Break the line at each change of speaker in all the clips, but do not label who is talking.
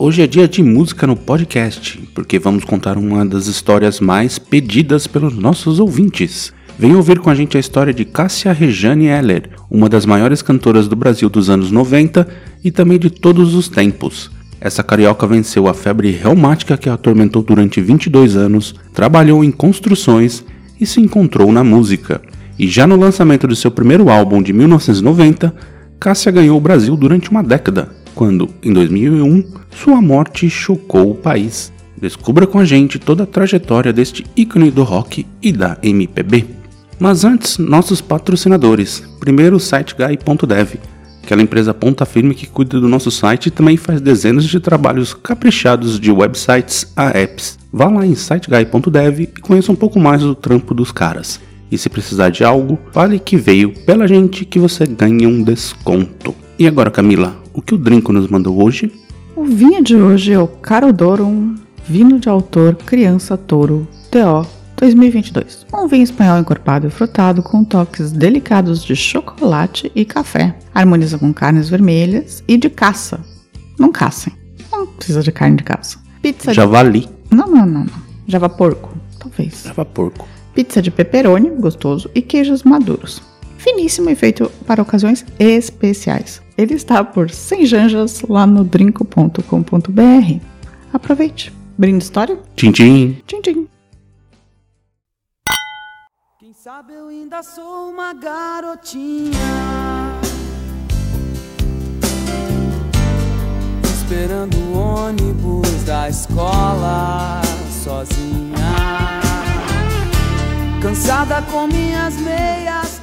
Hoje é dia de música no podcast, porque vamos contar uma das histórias mais pedidas pelos nossos ouvintes. Venha ouvir com a gente a história de Cássia Rejane Heller, uma das maiores cantoras do Brasil dos anos 90 e também de todos os tempos. Essa carioca venceu a febre reumática que a atormentou durante 22 anos, trabalhou em construções e se encontrou na música. E já no lançamento do seu primeiro álbum de 1990, Cássia ganhou o Brasil durante uma década, quando, em 2001, sua morte chocou o país. Descubra com a gente toda a trajetória deste ícone do rock e da MPB. Mas antes, nossos patrocinadores. Primeiro, SiteGuy.dev, aquela empresa ponta firme que cuida do nosso site e também faz dezenas de trabalhos caprichados de websites a apps. Vá lá em siteguy.dev e conheça um pouco mais do trampo dos caras. E se precisar de algo, fale que veio pela gente que você ganha um desconto. E agora, Camila, o que o Drinco nos mandou hoje?
O vinho de hoje é o Carodorum, vinho de autor Criança Touro, TO 2022. Um vinho espanhol encorpado e frutado com toques delicados de chocolate e café. Harmoniza com carnes vermelhas e de caça. Não caçem. Não precisa de carne de caça.
Pizza Javali.
De... Não, não, não, não. Java porco, talvez.
Java porco.
Pizza de pepperoni, gostoso, e queijos maduros. Finíssimo e feito para ocasiões especiais. Ele está por 100 janjas lá no drinco.com.br. Aproveite. Brinde história?
Tchim, tchim.
Tchim, tchim.
Sabe, eu ainda sou uma garotinha. Esperando o ônibus da escola sozinha. Cansada com minhas meias.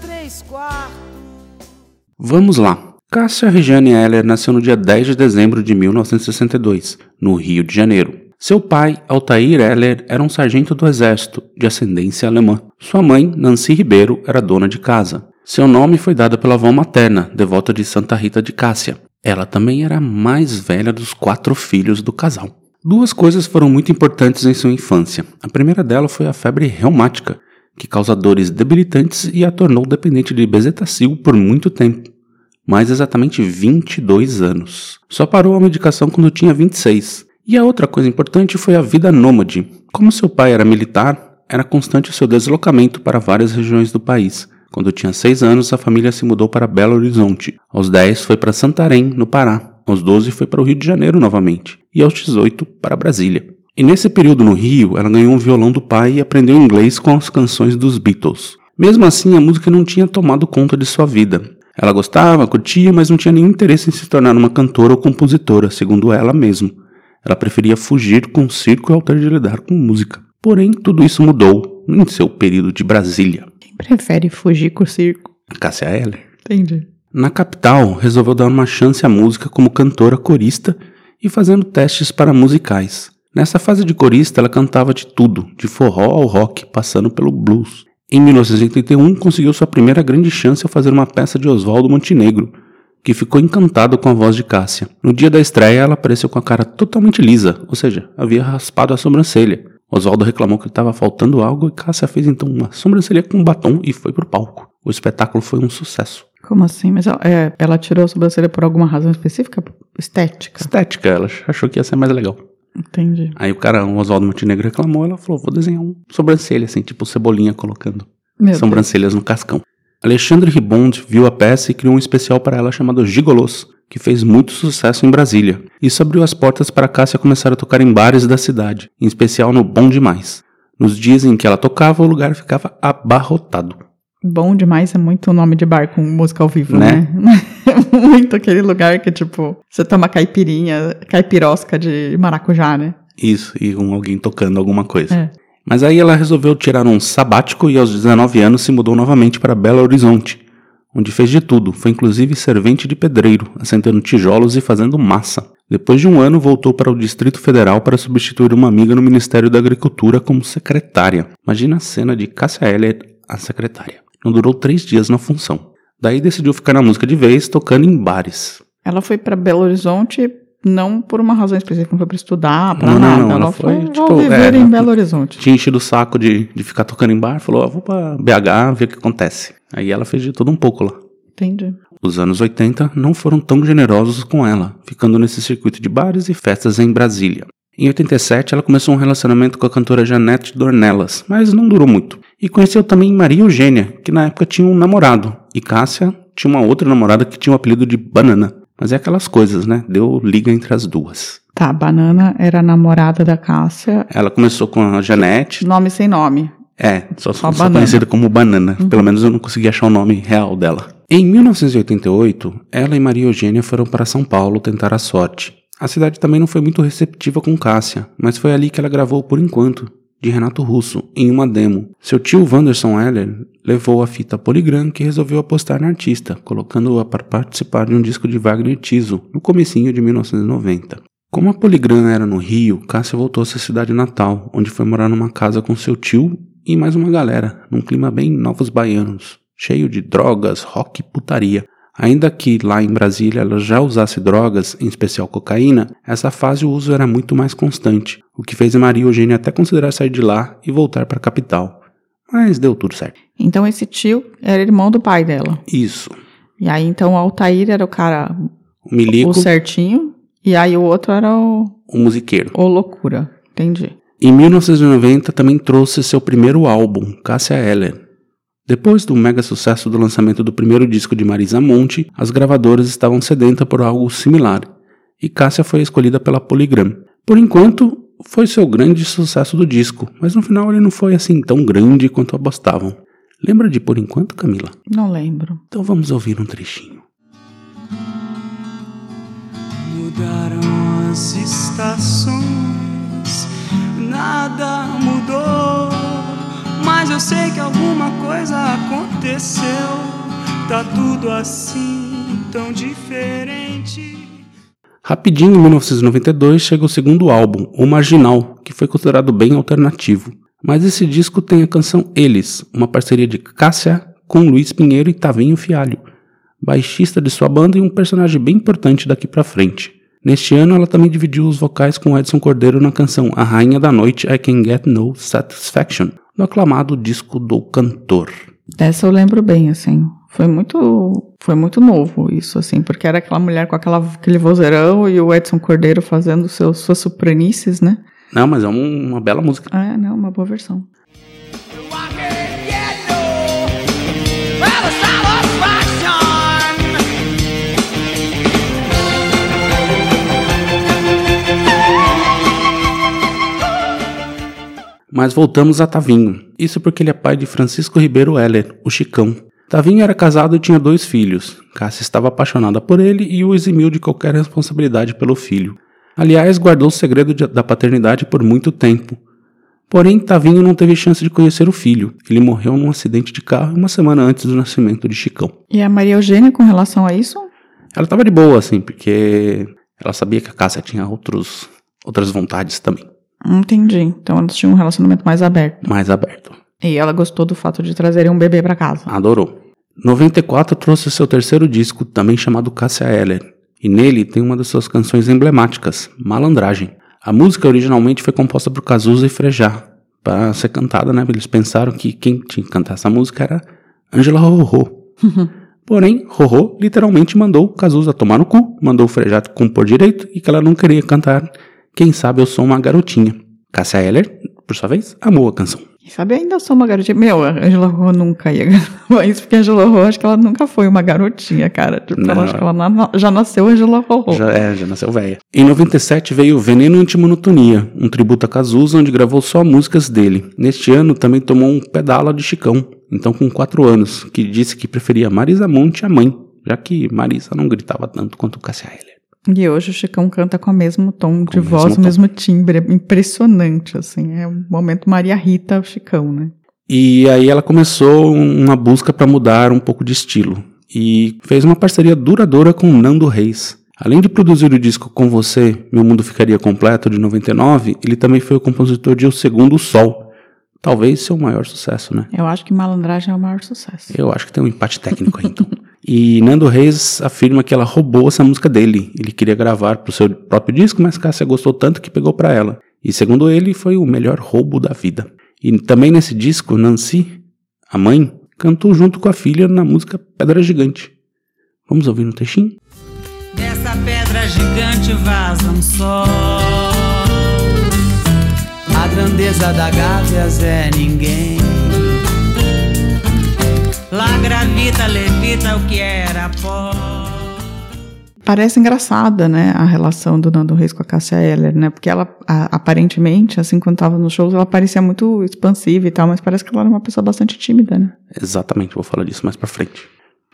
Vamos lá. Cássia Regiane Heller nasceu no dia 10 de dezembro de 1962, no Rio de Janeiro. Seu pai, Altair Heller, era um sargento do exército, de ascendência alemã. Sua mãe, Nancy Ribeiro, era dona de casa. Seu nome foi dado pela avó materna, devota de Santa Rita de Cássia. Ela também era a mais velha dos quatro filhos do casal. Duas coisas foram muito importantes em sua infância. A primeira dela foi a febre reumática, que causa dores debilitantes e a tornou dependente de bezetacil por muito tempo. Mais exatamente 22 anos. Só parou a medicação quando tinha 26. E a outra coisa importante foi a vida nômade. Como seu pai era militar, era constante o seu deslocamento para várias regiões do país. Quando tinha seis anos, a família se mudou para Belo Horizonte. Aos 10 foi para Santarém, no Pará. Aos 12 foi para o Rio de Janeiro novamente. E aos 18 para Brasília. E nesse período no Rio, ela ganhou um violão do pai e aprendeu inglês com as canções dos Beatles. Mesmo assim, a música não tinha tomado conta de sua vida. Ela gostava, curtia, mas não tinha nenhum interesse em se tornar uma cantora ou compositora, segundo ela mesma. Ela preferia fugir com o circo ao ter de lidar com música. Porém, tudo isso mudou em seu período de Brasília.
Quem prefere fugir com o circo?
Cássia Heller.
Entendi.
Na capital, resolveu dar uma chance à música como cantora corista e fazendo testes para musicais. Nessa fase de corista, ela cantava de tudo, de forró ao rock, passando pelo blues. Em 1981, conseguiu sua primeira grande chance ao fazer uma peça de Oswaldo Montenegro, que ficou encantado com a voz de Cássia. No dia da estreia, ela apareceu com a cara totalmente lisa, ou seja, havia raspado a sobrancelha. Oswaldo reclamou que estava faltando algo e Cássia fez então uma sobrancelha com batom e foi pro palco. O espetáculo foi um sucesso.
Como assim? Mas ela, é, ela tirou a sobrancelha por alguma razão específica? Estética?
Estética, ela achou que ia ser mais legal.
Entendi.
Aí o cara, o Oswaldo Montenegro reclamou, ela falou, vou desenhar um sobrancelha, assim, tipo cebolinha colocando Meu sobrancelhas Deus. no cascão. Alexandre Ribond viu a peça e criou um especial para ela chamado Gigolos, que fez muito sucesso em Brasília. Isso abriu as portas para Cássia começar a tocar em bares da cidade, em especial no Bom Demais. Nos dias em que ela tocava, o lugar ficava abarrotado.
Bom demais é muito o nome de bar com música ao vivo, né? né? muito aquele lugar que, tipo, você toma caipirinha, caipirosca de maracujá, né?
Isso, e com alguém tocando alguma coisa. É. Mas aí ela resolveu tirar um sabático e aos 19 anos se mudou novamente para Belo Horizonte, onde fez de tudo, foi inclusive servente de pedreiro, assentando tijolos e fazendo massa. Depois de um ano, voltou para o Distrito Federal para substituir uma amiga no Ministério da Agricultura como secretária. Imagina a cena de Cássia Eller, a secretária. Não durou três dias na função. Daí decidiu ficar na música de vez, tocando em bares.
Ela foi para Belo Horizonte não por uma razão específica, não foi para estudar, para nada.
não,
ela
ela
foi,
foi, tipo,
viver
é,
em Belo Horizonte.
Tinha enchido o saco de, de ficar tocando em bar, falou, ah, vou pra BH ver o que acontece. Aí ela fez de tudo um pouco lá.
Entendi.
Os anos 80 não foram tão generosos com ela, ficando nesse circuito de bares e festas em Brasília. Em 87, ela começou um relacionamento com a cantora Janete Dornelas, mas não durou muito. E conheceu também Maria Eugênia, que na época tinha um namorado, e Cássia tinha uma outra namorada que tinha o apelido de Banana. Mas é aquelas coisas, né? Deu liga entre as duas.
Tá, Banana era a namorada da Cássia.
Ela começou com a Janete,
Nome sem nome.
É, só,
Só
só, conhecida como banana. Pelo menos eu não consegui achar o nome real dela. Em 1988, ela e Maria Eugênia foram para São Paulo tentar a sorte. A cidade também não foi muito receptiva com Cássia, mas foi ali que ela gravou por enquanto, de Renato Russo, em uma demo. Seu tio Wanderson Heller levou a fita Polygram que resolveu apostar na artista, colocando-a para participar de um disco de Wagner Tiso, no comecinho de 1990. Como a Poligram era no Rio, Cássia voltou à sua cidade natal, onde foi morar numa casa com seu tio e mais uma galera, num clima bem novos baianos, cheio de drogas, rock e putaria. Ainda que lá em Brasília ela já usasse drogas, em especial cocaína, essa fase o uso era muito mais constante, o que fez a Maria Eugênia até considerar sair de lá e voltar para a capital. Mas deu tudo certo.
Então esse tio era irmão do pai dela.
Isso.
E aí então o Altair era o cara,
O Milico,
o certinho, e aí o outro era o,
o musiqueiro.
o loucura. Entendi.
Em 1990 também trouxe seu primeiro álbum, Cássia Eller. Depois do mega sucesso do lançamento do primeiro disco de Marisa Monte, as gravadoras estavam sedentas por algo similar, e Cássia foi escolhida pela Polygram. Por enquanto, foi seu grande sucesso do disco, mas no final ele não foi assim tão grande quanto apostavam. Lembra de Por Enquanto, Camila?
Não lembro.
Então vamos ouvir um trechinho.
Mudaram as estações, nada mudou. Mas eu sei que alguma coisa aconteceu. Tá tudo assim, tão diferente.
Rapidinho, em 1992, chega o segundo álbum, O Marginal, que foi considerado bem alternativo. Mas esse disco tem a canção Eles, uma parceria de Cássia com Luiz Pinheiro e Tavinho Fialho, baixista de sua banda e um personagem bem importante daqui pra frente. Neste ano, ela também dividiu os vocais com Edson Cordeiro na canção A Rainha da Noite I Can Get No Satisfaction, no aclamado disco do cantor.
Dessa eu lembro bem, assim. Foi muito, foi muito novo isso, assim, porque era aquela mulher com aquela, aquele vozeirão e o Edson Cordeiro fazendo seus, suas sopranices, né?
Não, mas é um- uma bela música.
É, não, uma boa versão.
Mas voltamos a Tavinho. Isso porque ele é pai de Francisco Ribeiro Heller, o Chicão. Tavinho era casado e tinha dois filhos. Cássia estava apaixonada por ele e o eximiu de qualquer responsabilidade pelo filho. Aliás, guardou o segredo de- da paternidade por muito tempo. Porém, Tavinho não teve chance de conhecer o filho. Ele morreu num acidente de carro uma semana antes do nascimento de Chicão.
E a Maria Eugênia com relação a isso?
Ela estava de boa, assim, porque ela sabia que a Cássia tinha outros, outras vontades também,
Entendi. Então elas tinham um relacionamento mais aberto.
mais aberto.
E ela gostou do fato de trazerem um bebê pra casa.
Adorou. 94 trouxe seu terceiro disco, também chamado Cássia Eller, e nele tem uma das suas canções emblemáticas, Malandragem. A música originalmente foi composta por Cazuza e Frejá, para ser cantada, né? Eles pensaram que quem tinha que cantar essa música era Angela Rorô. Porém, Rorô literalmente mandou Cazuza tomar no cu, mandou o Frejá compor direito e que ela não queria cantar Quem Sabe Eu Sou Uma Garotinha. Cássia Eller, por sua vez, amou a canção.
E sabe, ainda sou uma garotinha. Meu, a Angela Rô nunca ia gravar isso, porque a Angela Rô, acho que ela nunca foi uma garotinha, cara. Tipo,
Não.
ela, acho que ela na- já nasceu Angela Rô.
Já, é, já nasceu velha. Em 97 veio Veneno Antimonotonia, um tributo a Cazuza, onde gravou só músicas dele. Neste ano também tomou um pedala de Chicão, então com 4 anos, que disse que preferia Marisa Monte à mãe, já que Marisa não gritava tanto quanto Cássia Eller.
E hoje o Chicão canta com o mesmo tom de
o
voz,
mesmo
o mesmo timbre. É impressionante, assim. É um momento Maria Rita, o Chicão, né?
E aí ela começou uma busca para mudar um pouco de estilo. e fez uma parceria duradoura com Nando Reis. Além de produzir o disco Com Você, Meu Mundo Ficaria Completo, de 99, ele também foi o compositor de O Segundo Sol, talvez seu maior sucesso, né?
Eu acho que Malandragem é o maior sucesso.
Eu acho que tem um empate técnico aí, então. E Nando Reis afirma que ela roubou essa música dele. Ele queria gravar pro seu próprio disco, mas Cássia gostou tanto que pegou para ela. E segundo ele, foi o melhor roubo da vida. E também nesse disco, Nancy, a mãe, cantou junto com a filha na música Pedra Gigante. Vamos ouvir um textinho?
Dessa pedra gigante vaza um sol. A grandeza da Gávias é ninguém. Lá gravita, levita o que era pó.
Parece engraçada, né, a relação do Nando Reis com a Cássia Eller, né? Porque ela, a, aparentemente, assim, quando tava nos shows, ela parecia muito expansiva e tal, mas parece que ela era uma pessoa bastante tímida, né?
Exatamente, vou falar disso mais pra frente.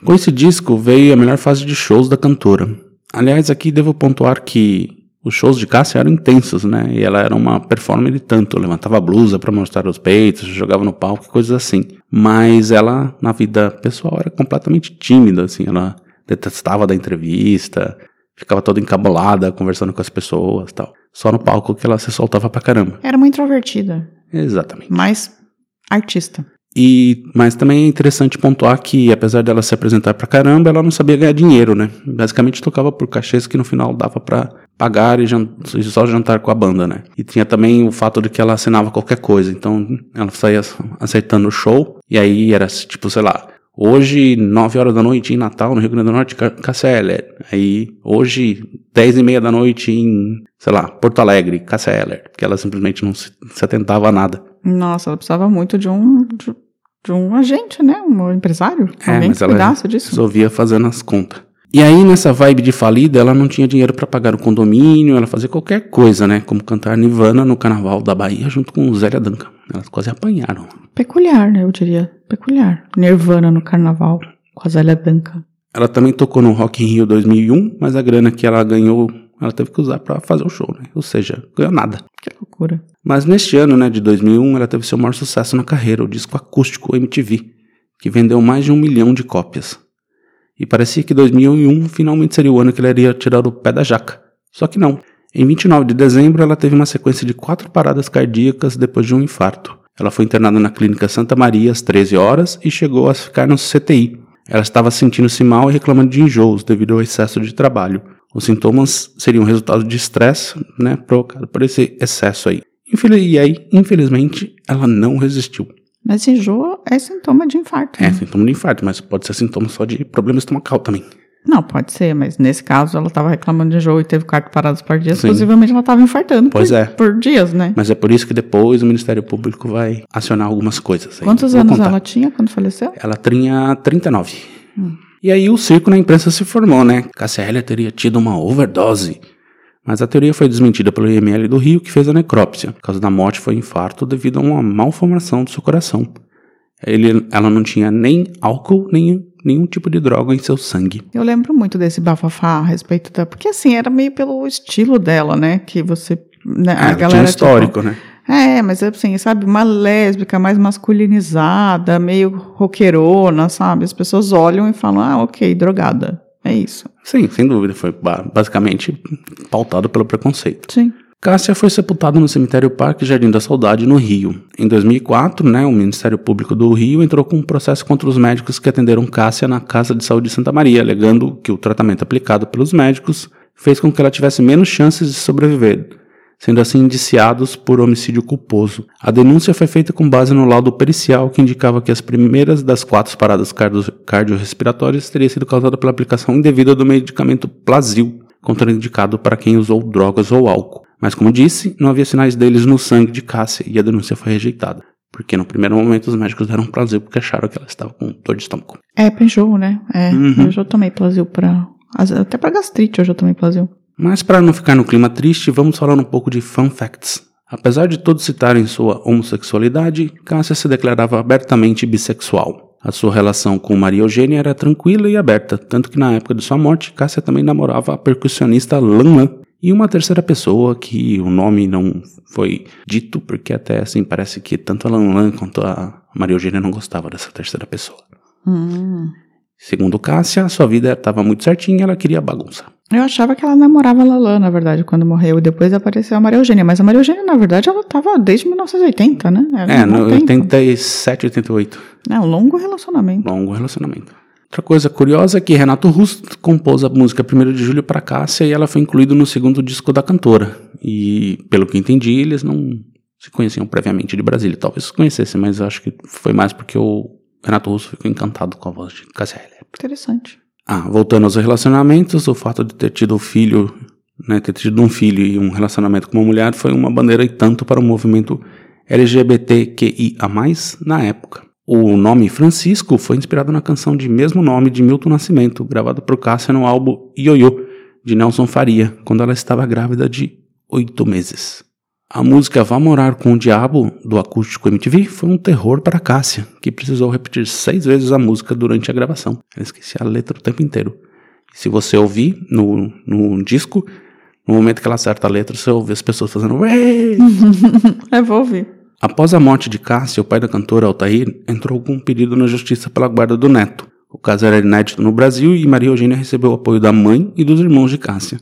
Com esse disco veio a melhor fase de shows da cantora. Aliás, aqui devo pontuar que os shows de Cássia eram intensos, né? E ela era uma performer de tanto, levantava a blusa para mostrar os peitos, jogava no palco, coisas assim. Mas ela, na vida pessoal, era completamente tímida, assim, ela detestava da entrevista, ficava toda encabulada, conversando com as pessoas tal. Só no palco que ela se soltava pra caramba.
Era uma introvertida.
Exatamente.
Mas artista.
E, mas também é interessante pontuar que, apesar dela se apresentar pra caramba, ela não sabia ganhar dinheiro, né? Basicamente tocava por cachês que no final dava pra pagar e, jant e só jantar com a banda, né? E tinha também o fato de que ela assinava qualquer coisa, então ela saía aceitando o show, e aí era tipo, sei lá, Hoje, 9 horas da noite em Natal, no Rio Grande do Norte, Cassia Aí, hoje, 10 e meia da noite em, sei lá, Porto Alegre, Cassia Eller. Porque ela simplesmente não se, se atentava a nada.
Nossa, ela precisava muito de um, de, de um agente, né? Um empresário.
É,
alguém
mas
que
ela
disso.
resolvia fazendo as contas. E aí, nessa vibe de falida, ela não tinha dinheiro para pagar o condomínio, ela fazia qualquer coisa, né? Como cantar Nirvana no Carnaval da Bahia junto com Zélia Duncan. Elas quase apanharam.
Peculiar, né? Eu diria. Peculiar. Nirvana no carnaval com a Zélia Duncan.
Ela também tocou no Rock in Rio 2001, mas a grana que ela ganhou, ela teve que usar para fazer o show, né? Ou seja, ganhou nada.
Que loucura.
Mas neste ano, né, de 2001, ela teve seu maior sucesso na carreira, o disco acústico MTV, que vendeu mais de um milhão de cópias. E parecia que 2001 finalmente seria o ano que ela iria tirar o pé da jaca. Só que não. Em 29 de dezembro, ela teve uma sequência de quatro paradas cardíacas depois de um infarto. Ela foi internada na clínica Santa Maria às 13 horas e chegou a ficar no CTI. Ela estava sentindo-se mal e reclamando de enjoos devido ao excesso de trabalho. Os sintomas seriam resultado de estresse, né, provocado por esse excesso aí. E aí, infelizmente, ela não resistiu.
Mas enjoo é sintoma de infarto.
É,
né?
sintoma de infarto, mas pode ser sintoma só de problema estomacal também.
Não, pode ser, mas nesse caso ela estava reclamando de enjoo e teve quatro paradas por dia.
Sim.
Possivelmente ela estava infartando
Pois
por,
é.
por dias, né?
Mas é por isso que depois o Ministério Público vai acionar algumas coisas. aí.
Quantos
Vou
anos
contar.
ela tinha quando faleceu?
Ela tinha 39.
Hum.
E aí o circo na imprensa se formou, né? Cássia Eller teria tido uma overdose. Mas a teoria foi desmentida pelo IML do Rio, que fez a necrópsia. A causa da morte foi infarto devido a uma malformação do seu coração. Ele, ela não tinha nem álcool, nem nenhum tipo de droga em seu sangue.
Eu lembro muito desse bafafá a respeito da. Porque assim, era meio pelo estilo dela, né? Que você. Né,
Ah,
a galera.
tinha um histórico,
tipo,
né?
É, mas assim, sabe, uma lésbica mais masculinizada, meio roqueirona, sabe? As pessoas olham e falam, ah, ok, drogada. É isso.
Sim, sem dúvida. Foi ba- basicamente pautado pelo preconceito.
Sim.
Cássia foi sepultada no cemitério Parque Jardim da Saudade, no Rio. Em 2004, né, o Ministério Público do Rio entrou com um processo contra os médicos que atenderam Cássia na Casa de Saúde de Santa Maria, alegando que o tratamento aplicado pelos médicos fez com que ela tivesse menos chances de sobreviver, sendo assim indiciados por homicídio culposo. A denúncia foi feita com base no laudo pericial que indicava que as primeiras das quatro paradas cardio- cardiorrespiratórias teriam sido causadas pela aplicação indevida do medicamento Plasil, contraindicado para quem usou drogas ou álcool. Mas como disse, não havia sinais deles no sangue de Cássia e a denúncia foi rejeitada. Porque no primeiro momento os médicos deram Plasil porque acharam que ela estava com dor de estômago.
É, pra enjoo, né? É,
Uhum.
eu já tomei Plasil pra. Até pra gastrite eu já tomei Plasil.
Mas para não ficar no clima triste, vamos falar um pouco de fun facts. Apesar de todos citarem sua homossexualidade, Cássia se declarava abertamente bissexual. A sua relação com Maria Eugênia era tranquila e aberta, tanto que na época de sua morte, Cássia também namorava a percussionista Lan Lan e uma terceira pessoa que o nome não foi dito, porque até assim parece que tanto a Lan Lan quanto a Maria Eugênia não gostava dessa terceira pessoa.
Hum.
Segundo Cássia, sua vida estava muito certinha, ela queria bagunça.
Eu achava que ela namorava a Lalan, na verdade, quando morreu. E depois apareceu a Maria Eugênia. Mas a Maria Eugênia, na verdade, ela tava desde 1980, né?
É,
um
no
bom tempo.
87, 88.
É um longo relacionamento.
Longo relacionamento. Outra coisa curiosa é que Renato Russo compôs a música 1 de julho para Cássia e ela foi incluída no segundo disco da cantora. E, pelo que entendi, eles não se conheciam previamente de Brasília. Talvez se conhecessem, mas acho que foi mais porque o Renato Russo ficou encantado com a voz de Cássia Eller.
Interessante.
Ah, voltando aos relacionamentos, o fato de ter tido um filho, né, ter tido um filho e um relacionamento com uma mulher foi uma bandeira e tanto para o movimento LGBTQIA+, na época. O nome Francisco foi inspirado na canção de mesmo nome de Milton Nascimento, gravada por Cássia no álbum Ioiô, de Nelson Faria, quando ela estava grávida de oito meses. A música Vá Morar com o Diabo, do acústico MTV, foi um terror para Cássia, que precisou repetir seis vezes a música durante a gravação. Ela esquecia a letra o tempo inteiro. E se você ouvir no, no disco, no momento que ela acerta a letra, você ouve as pessoas fazendo!
Eu vou ouvir.
Após a morte de Cássia, o pai da cantora Altair entrou com um pedido na justiça pela guarda do neto. O caso era inédito no Brasil e Maria Eugênia recebeu o apoio da mãe e dos irmãos de Cássia.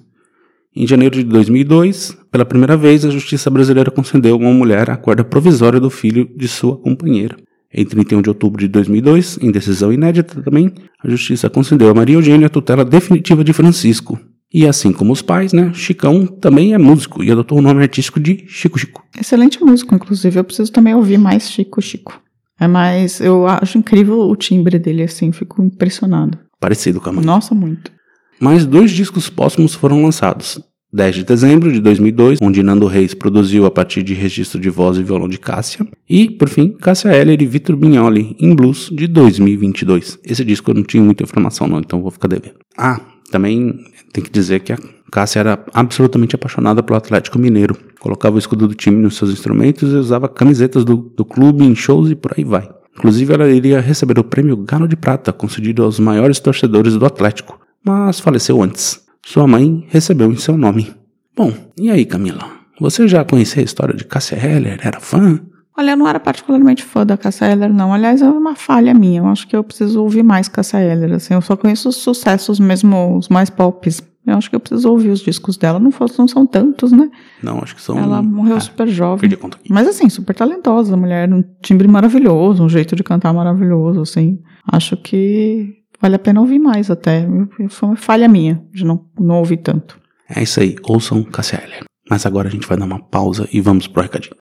Em janeiro de 2002, pela primeira vez, a justiça brasileira concedeu a uma mulher a guarda provisória do filho de sua companheira. Em 31 de outubro de 2002, em decisão inédita também, a justiça concedeu a Maria Eugênia a tutela definitiva de Francisco. E assim como os pais, né, Chicão também é músico e adotou o nome artístico de Chico Chico.
Excelente músico, inclusive. Eu preciso também ouvir mais Chico Chico. É mais. Eu acho incrível o timbre dele, assim, fico impressionado.
Parecido com a mãe.
Nossa, muito.
Mais dois discos póstumos foram lançados. 10 de dezembro de 2002, onde Nando Reis produziu a partir de registro de voz e violão de Cássia. E, por fim, Cássia Eller e Vitor Bignoli, em Blues, de 2022. Esse disco eu não tinha muita informação não, então vou ficar devendo. Ah, também tem que dizer que a Cássia era absolutamente apaixonada pelo Atlético Mineiro. Colocava o escudo do time nos seus instrumentos e usava camisetas do, do clube em shows e por aí vai. Inclusive, ela iria receber o prêmio Galo de Prata, concedido aos maiores torcedores do Atlético, mas faleceu antes. Sua mãe recebeu em seu nome. Bom, e aí, Camila? Você já conhecia a história de Cássia Heller? Era fã?
Olha, eu não era particularmente fã da Cássia Eller, não. Aliás, é uma falha minha. Eu acho que eu preciso ouvir mais Cássia Eller. Assim, eu só conheço os sucessos mesmo, os mais pops. Eu acho que eu preciso ouvir os discos dela. Não, fosse- não são tantos, né?
Não, acho que são.
Ela morreu
É,
super jovem.
perdi a conta aqui.
Mas assim, super talentosa. Mulher, um timbre maravilhoso, um jeito de cantar maravilhoso, assim. Acho que vale a pena ouvir mais até. Foi uma falha minha de não, não ouvir tanto.
É isso aí, ouçam Heller. Mas agora a gente vai dar uma pausa e vamos pro recadinho.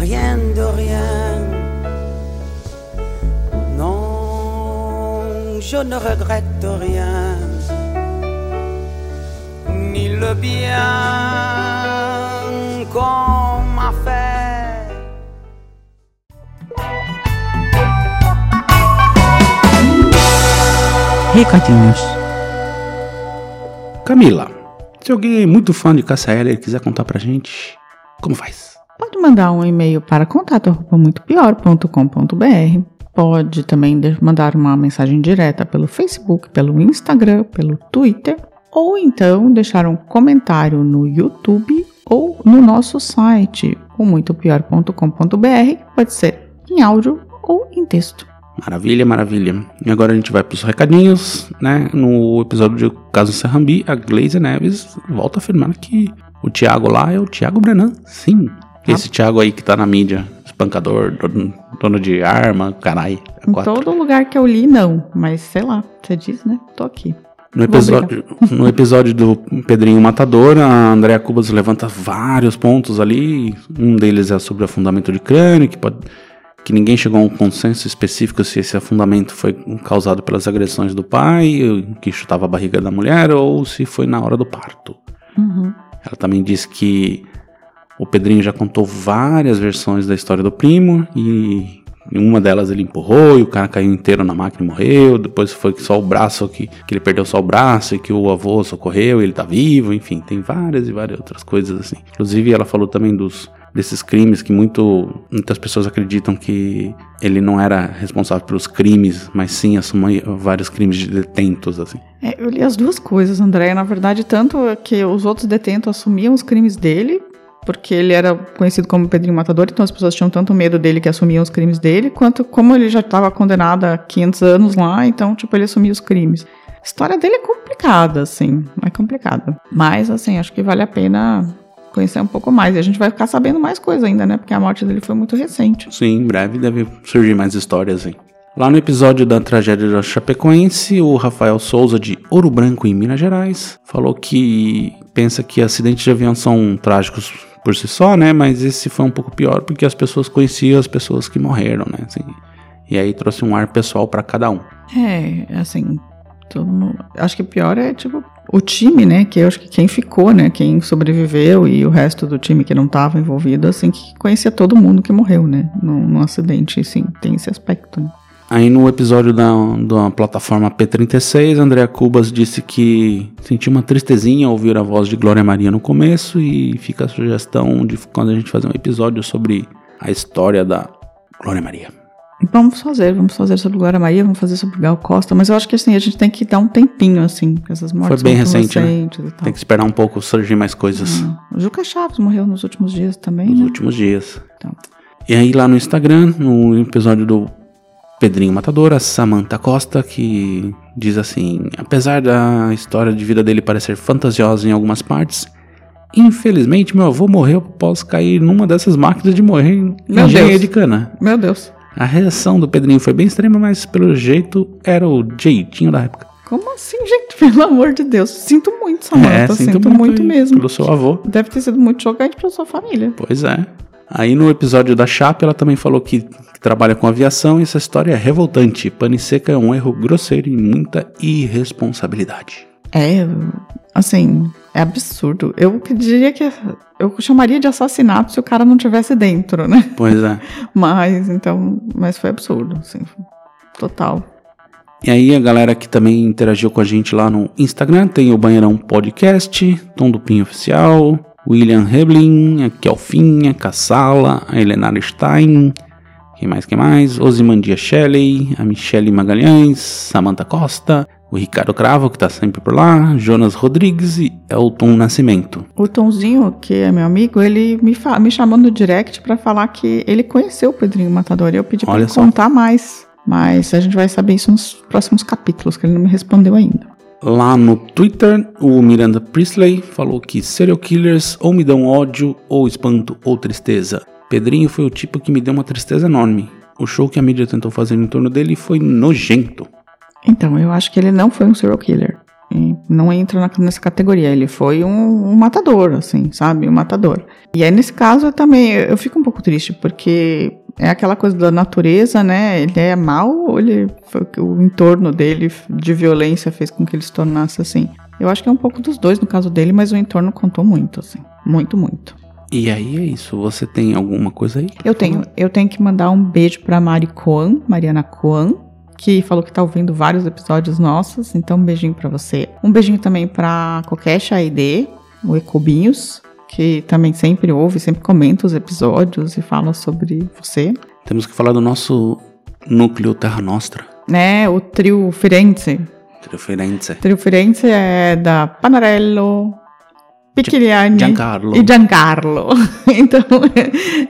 rien de rien. Non, je ne regrette rien, ni le bien
Recadinhos.
Camila, se alguém é muito fã de Heller e quiser contar pra gente, como faz?
Pode mandar um e-mail para contato@muitopior.com.br. Pode também mandar uma mensagem direta pelo Facebook, pelo Instagram, pelo Twitter, ou então deixar um comentário no YouTube ou no nosso site, o muitopior.com.br. Pode ser em áudio ou em texto.
Maravilha, maravilha. E agora a gente vai pros recadinhos, né? No episódio de Caso Serrambi, a Glaze Neves volta afirmando que o Thiago lá é o Thiago Brenan. Sim. Esse Thiago aí que tá na mídia, espancador, dono, dono de arma, carai.
Em
quatro.
todo lugar que eu li, não. Mas sei lá, você diz, né? Tô aqui.
No episódio, no episódio do Pedrinho Matador, a Andrea Cubas levanta vários pontos ali. Um deles é sobre afundamento de crânio, que, pode, que ninguém chegou a um consenso específico se esse afundamento foi causado pelas agressões do pai, que chutava a barriga da mulher, ou se foi na hora do parto.
Uhum.
Ela também disse que o Pedrinho já contou várias versões da história do primo e em uma delas ele empurrou e o cara caiu inteiro na máquina e morreu. Depois foi que só o braço que, que ele perdeu só o braço e que o avô socorreu e ele tá vivo. Enfim, tem várias e várias outras coisas assim. Inclusive ela falou também dos desses crimes que muito, muitas pessoas acreditam que ele não era responsável pelos crimes, mas sim assumia vários crimes de detentos assim.
É, eu li as duas coisas, André. Na verdade, tanto é que os outros detentos assumiam os crimes dele, porque ele era conhecido como Pedrinho Matador, então as pessoas tinham tanto medo dele que assumiam os crimes dele, quanto como ele já estava condenado há 500 anos lá, então, tipo, ele assumia os crimes. A história dele é complicada, assim, é complicada. Mas, assim, acho que vale a pena conhecer um pouco mais. E a gente vai ficar sabendo mais coisa ainda, né? Porque a morte dele foi muito recente.
Sim, em breve deve surgir mais histórias aí. Lá no episódio da tragédia da Chapecoense, o Rafael Souza, de Ouro Branco, em Minas Gerais, falou que pensa que acidentes de avião são trágicos por si só, né? Mas esse foi um pouco pior porque as pessoas conheciam as pessoas que morreram, né? Assim, e aí trouxe um ar pessoal para cada um.
É, assim, todo mundo, acho que pior é tipo o time, né? Que eu acho que quem ficou, né? Quem sobreviveu e o resto do time que não estava envolvido, assim, que conhecia todo mundo que morreu, né? Num, acidente, sim, tem esse aspecto, né?
Aí no episódio da, da plataforma P36, Andrea Cubas disse que sentiu uma tristezinha ao ouvir a voz de Glória Maria no começo e fica a sugestão de quando a gente fazer um episódio sobre a história da Glória Maria.
Vamos fazer, vamos fazer sobre Glória Maria, vamos fazer sobre Gal Costa, mas eu acho que assim, a gente tem que dar um tempinho, assim, porque essas mortes
Foi bem recente, né? Tem que esperar um pouco surgir mais coisas.
O Juca Chaves morreu nos últimos dias também,
nos
né?
últimos dias.
Então.
E aí lá no Instagram, no episódio do Pedrinho Matador, a Samantha Costa, que diz assim: apesar da história de vida dele parecer fantasiosa em algumas partes, infelizmente meu avô morreu após cair numa dessas máquinas de morrer em engenharia de cana.
Meu Deus.
A reação do Pedrinho foi bem extrema, mas pelo jeito era o jeitinho da época.
Como assim, gente? Pelo amor de Deus. Sinto muito, Samantha. sinto, muito,
aí
mesmo.
Pelo seu avô.
Deve ter sido muito chocante pra sua família.
Pois é. Aí no episódio da Chape, ela também falou que, que trabalha com aviação e essa história é revoltante. Pane seca é um erro grosseiro e muita irresponsabilidade.
É, assim, é absurdo. Eu diria que eu chamaria de assassinato se o cara não tivesse dentro, né?
Pois é.
Mas, então, mas foi absurdo, assim, total.
E aí a galera que também interagiu com a gente lá no Instagram tem o Banheirão Podcast, Tom do Pinho Oficial, William Heblin, a Kelfinha, Cassala, a Helenara Stein, quem mais, quem mais? Osimandia Shelley, a Michele Magalhães, Samantha Costa, o Ricardo Cravo, que tá sempre por lá, Jonas Rodrigues e Elton Nascimento.
O Tomzinho, que é meu amigo, ele me, me chamou no direct pra falar que ele conheceu o Pedrinho Matador. E eu pedi pra
Olha
ele
só.
contar mais. Mas a gente vai saber isso nos próximos capítulos, que ele não me respondeu ainda.
Lá no Twitter, o Miranda Priestley falou que serial killers ou me dão ódio, ou espanto, ou tristeza. Pedrinho foi o tipo que me deu uma tristeza enorme. O show que a mídia tentou fazer em torno dele foi nojento.
Então, eu acho que ele não foi um serial killer. Não entra nessa categoria. Ele foi um, um matador, assim, sabe? Um matador. E aí, nesse caso, eu também eu fico um pouco triste, porque é aquela coisa da natureza, né? Ele é mal ou ele, o entorno dele de violência fez com que ele se tornasse assim? Eu acho que é um pouco dos dois no caso dele, mas o entorno contou muito, assim. Muito, muito.
E aí é isso. Você tem alguma coisa aí?
Eu tenho, eu tenho que mandar um beijo pra Mari Coan, Mariana Coan, que falou que tá ouvindo vários episódios nossos, então um beijinho pra você. Um beijinho também pra Coquecha AID, o Ecobinhos, que também sempre ouve, sempre comenta os episódios e fala sobre você.
Temos que falar do nosso núcleo Terra Nostra.
Né, o trio Firenze.
Referência.
O trio Firenze é da Panarello, Picchigliani
Giancarlo.
e Giancarlo. Então,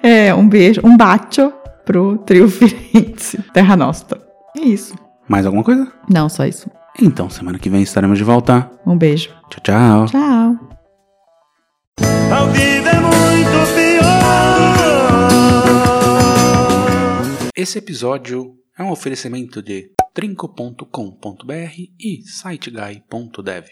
é um beijo, um bacio pro trio Firenze, Terra Nostra. É isso.
Mais alguma coisa?
Não, só isso.
Então, semana que vem estaremos de volta.
Um beijo.
Tchau, tchau.
Tchau.
Ao vivo é muito pior.
Esse episódio é um oferecimento de trinco.com.br e siteguy.dev.